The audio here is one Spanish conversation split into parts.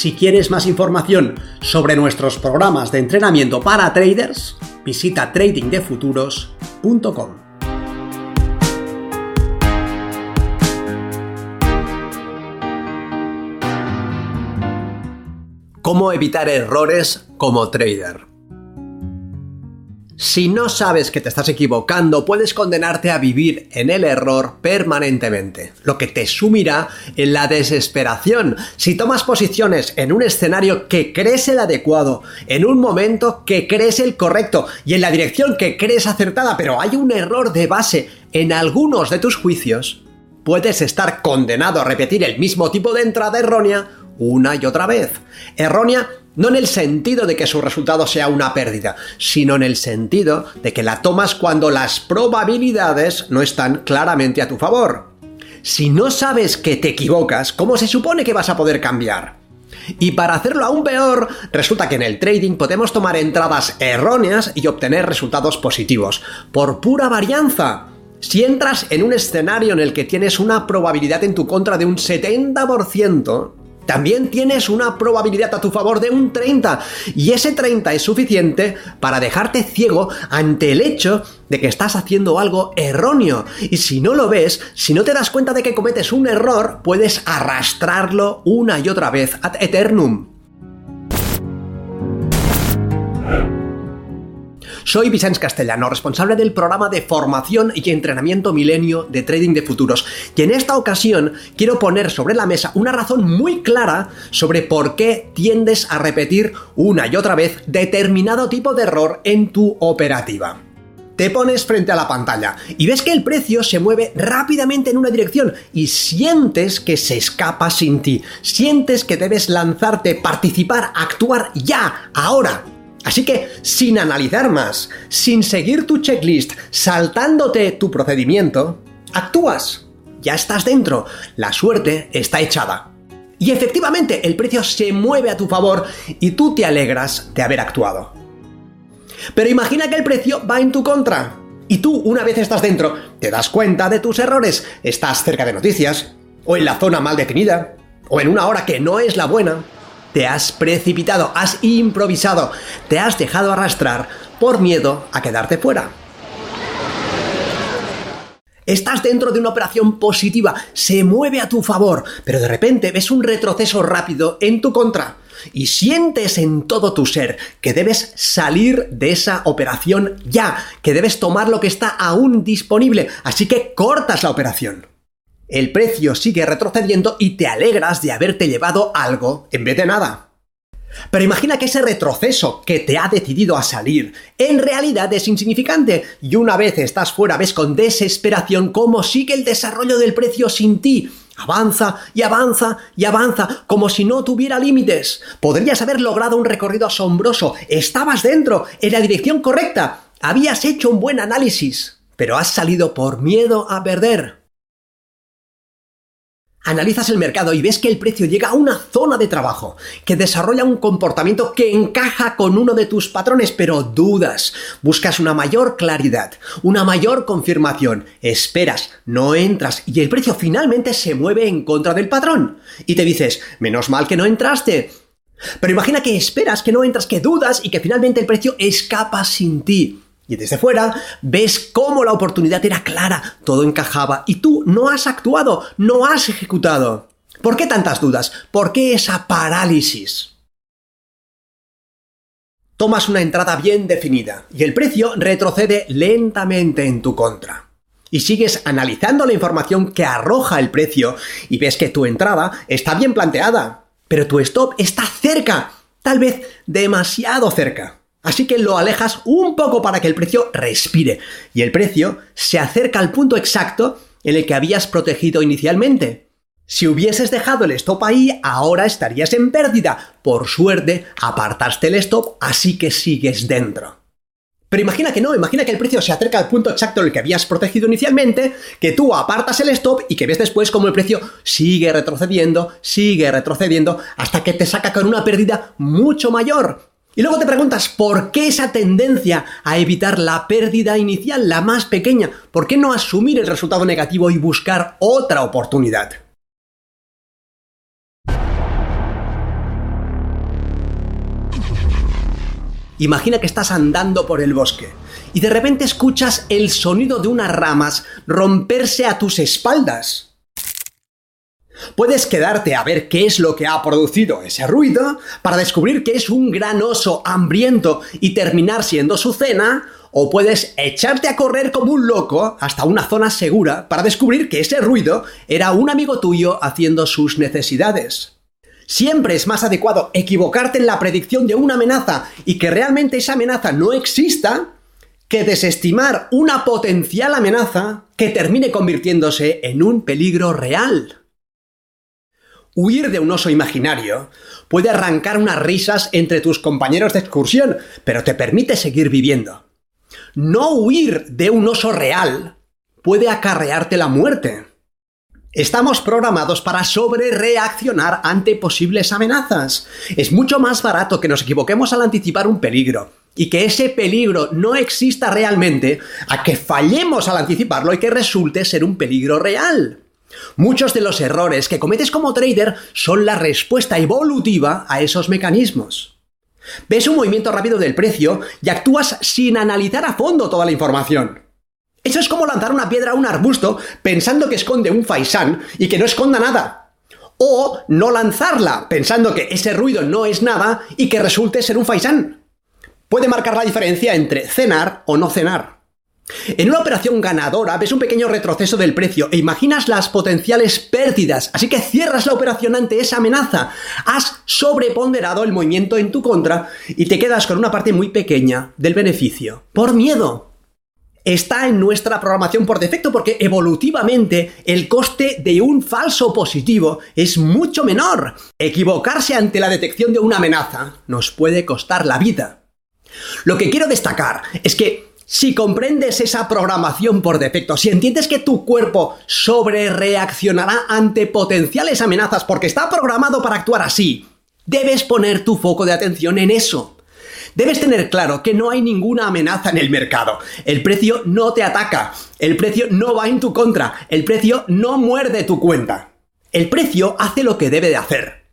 Si quieres más información sobre nuestros programas de entrenamiento para traders, visita tradingdefuturos.com. ¿Cómo evitar errores como trader? Si no sabes que te estás equivocando, puedes condenarte a vivir en el error permanentemente, lo que te sumirá en la desesperación. Si tomas posiciones en un escenario que crees el adecuado, en un momento que crees el correcto y en la dirección que crees acertada, pero hay un error de base en algunos de tus juicios, puedes estar condenado a repetir el mismo tipo de entrada errónea una y otra vez. Errónea no en el sentido de que su resultado sea una pérdida, sino en el sentido de que la tomas cuando las probabilidades no están claramente a tu favor. Si no sabes que te equivocas, ¿cómo se supone que vas a poder cambiar? Y para hacerlo aún peor, resulta que en el trading podemos tomar entradas erróneas y obtener resultados positivos, por pura varianza. Si entras en un escenario en el que tienes una probabilidad en tu contra de un 70%, también tienes una probabilidad a tu favor de un 30 y ese 30 es suficiente para dejarte ciego ante el hecho de que estás haciendo algo erróneo. Y si no lo ves, si no te das cuenta de que cometes un error, puedes arrastrarlo una y otra vez ad eternum. Soy Vicente Castellano, responsable del programa de formación y entrenamiento milenio de trading de futuros. Y en esta ocasión quiero poner sobre la mesa una razón muy clara sobre por qué tiendes a repetir una y otra vez determinado tipo de error en tu operativa te pones frente a la pantalla y ves que el precio se mueve rápidamente en una dirección y sientes que se escapa sin ti. Sientes que debes lanzarte, participar, actuar ya, ahora. Así que, sin analizar más, sin seguir tu checklist, saltándote tu procedimiento, actúas. Ya estás dentro. La suerte está echada. Y efectivamente, el precio se mueve a tu favor y tú te alegras de haber actuado. Pero imagina que el precio va en tu contra. Y tú, una vez estás dentro, te das cuenta de tus errores. Estás cerca de noticias, o en la zona mal definida, o en una hora que no es la buena te has precipitado, has improvisado, te has dejado arrastrar por miedo a quedarte fuera. Estás dentro de una operación positiva, se mueve a tu favor, pero de repente ves un retroceso rápido en tu contra y sientes en todo tu ser que debes salir de esa operación ya, que debes tomar lo que está aún disponible, así que cortas la operación el precio sigue retrocediendo y te alegras de haberte llevado algo en vez de nada. Pero imagina que ese retroceso que te ha decidido a salir en realidad es insignificante y una vez estás fuera ves con desesperación cómo sigue el desarrollo del precio sin ti. Avanza y avanza y avanza como si no tuviera límites. Podrías haber logrado un recorrido asombroso. Estabas dentro, en la dirección correcta. Habías hecho un buen análisis, pero has salido por miedo a perder. Analizas el mercado y ves que el precio llega a una zona de trabajo, que desarrolla un comportamiento que encaja con uno de tus patrones, pero dudas, buscas una mayor claridad, una mayor confirmación, esperas, no entras y el precio finalmente se mueve en contra del patrón. Y te dices, menos mal que no entraste. Pero imagina que esperas, que no entras, que dudas y que finalmente el precio escapa sin ti. Y desde fuera ves cómo la oportunidad era clara, todo encajaba y tú no has actuado, no has ejecutado. ¿Por qué tantas dudas? ¿Por qué esa parálisis? Tomas una entrada bien definida y el precio retrocede lentamente en tu contra. Y sigues analizando la información que arroja el precio y ves que tu entrada está bien planteada, pero tu stop está cerca, tal vez demasiado cerca. Así que lo alejas un poco para que el precio respire y el precio se acerca al punto exacto en el que habías protegido inicialmente. Si hubieses dejado el stop ahí, ahora estarías en pérdida. Por suerte, apartaste el stop, así que sigues dentro. Pero imagina que no, imagina que el precio se acerca al punto exacto en el que habías protegido inicialmente, que tú apartas el stop y que ves después cómo el precio sigue retrocediendo, sigue retrocediendo, hasta que te saca con una pérdida mucho mayor. Y luego te preguntas, ¿por qué esa tendencia a evitar la pérdida inicial, la más pequeña? ¿Por qué no asumir el resultado negativo y buscar otra oportunidad? Imagina que estás andando por el bosque y de repente escuchas el sonido de unas ramas romperse a tus espaldas. Puedes quedarte a ver qué es lo que ha producido ese ruido para descubrir que es un gran oso hambriento y terminar siendo su cena, o puedes echarte a correr como un loco hasta una zona segura para descubrir que ese ruido era un amigo tuyo haciendo sus necesidades. Siempre es más adecuado equivocarte en la predicción de una amenaza y que realmente esa amenaza no exista que desestimar una potencial amenaza que termine convirtiéndose en un peligro real. Huir de un oso imaginario puede arrancar unas risas entre tus compañeros de excursión, pero te permite seguir viviendo. No huir de un oso real puede acarrearte la muerte. Estamos programados para sobrereaccionar ante posibles amenazas. Es mucho más barato que nos equivoquemos al anticipar un peligro y que ese peligro no exista realmente a que fallemos al anticiparlo y que resulte ser un peligro real. Muchos de los errores que cometes como trader son la respuesta evolutiva a esos mecanismos. Ves un movimiento rápido del precio y actúas sin analizar a fondo toda la información. Eso es como lanzar una piedra a un arbusto pensando que esconde un faisán y que no esconda nada. O no lanzarla pensando que ese ruido no es nada y que resulte ser un faisán. Puede marcar la diferencia entre cenar o no cenar. En una operación ganadora ves un pequeño retroceso del precio e imaginas las potenciales pérdidas, así que cierras la operación ante esa amenaza. Has sobreponderado el movimiento en tu contra y te quedas con una parte muy pequeña del beneficio, por miedo está en nuestra programación por defecto porque evolutivamente el coste de un falso positivo es mucho menor. Equivocarse ante la detección de una amenaza nos puede costar la vida. Lo que quiero destacar es que si comprendes esa programación por defecto, si entiendes que tu cuerpo sobre reaccionará ante potenciales amenazas porque está programado para actuar así, debes poner tu foco de atención en eso. Debes tener claro que no hay ninguna amenaza en el mercado. El precio no te ataca. El precio no va en tu contra. El precio no muerde tu cuenta. El precio hace lo que debe de hacer.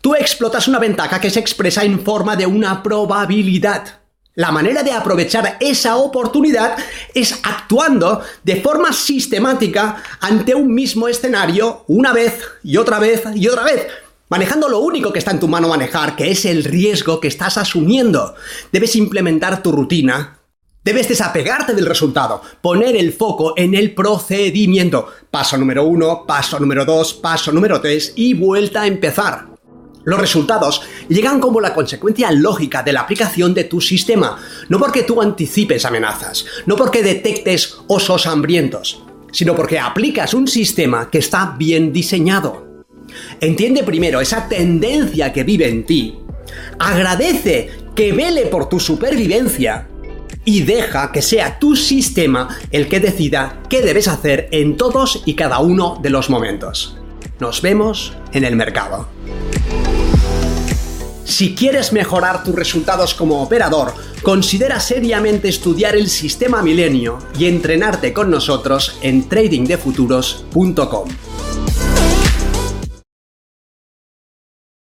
Tú explotas una ventaja que se expresa en forma de una probabilidad. La manera de aprovechar esa oportunidad es actuando de forma sistemática ante un mismo escenario una vez y otra vez y otra vez manejando lo único que está en tu mano manejar, que es el riesgo que estás asumiendo. Debes implementar tu rutina. Debes desapegarte del resultado, poner el foco en el procedimiento. Paso número uno, paso número dos, paso número tres y vuelta a empezar. Los resultados llegan como la consecuencia lógica de la aplicación de tu sistema, no porque tú anticipes amenazas, no porque detectes osos hambrientos, sino porque aplicas un sistema que está bien diseñado. Entiende primero esa tendencia que vive en ti. Agradece que vele por tu supervivencia y deja que sea tu sistema el que decida qué debes hacer en todos y cada uno de los momentos. Nos vemos en el mercado. Si quieres mejorar tus resultados como operador, considera seriamente estudiar el sistema Milenio y entrenarte con nosotros en tradingdefuturos.com.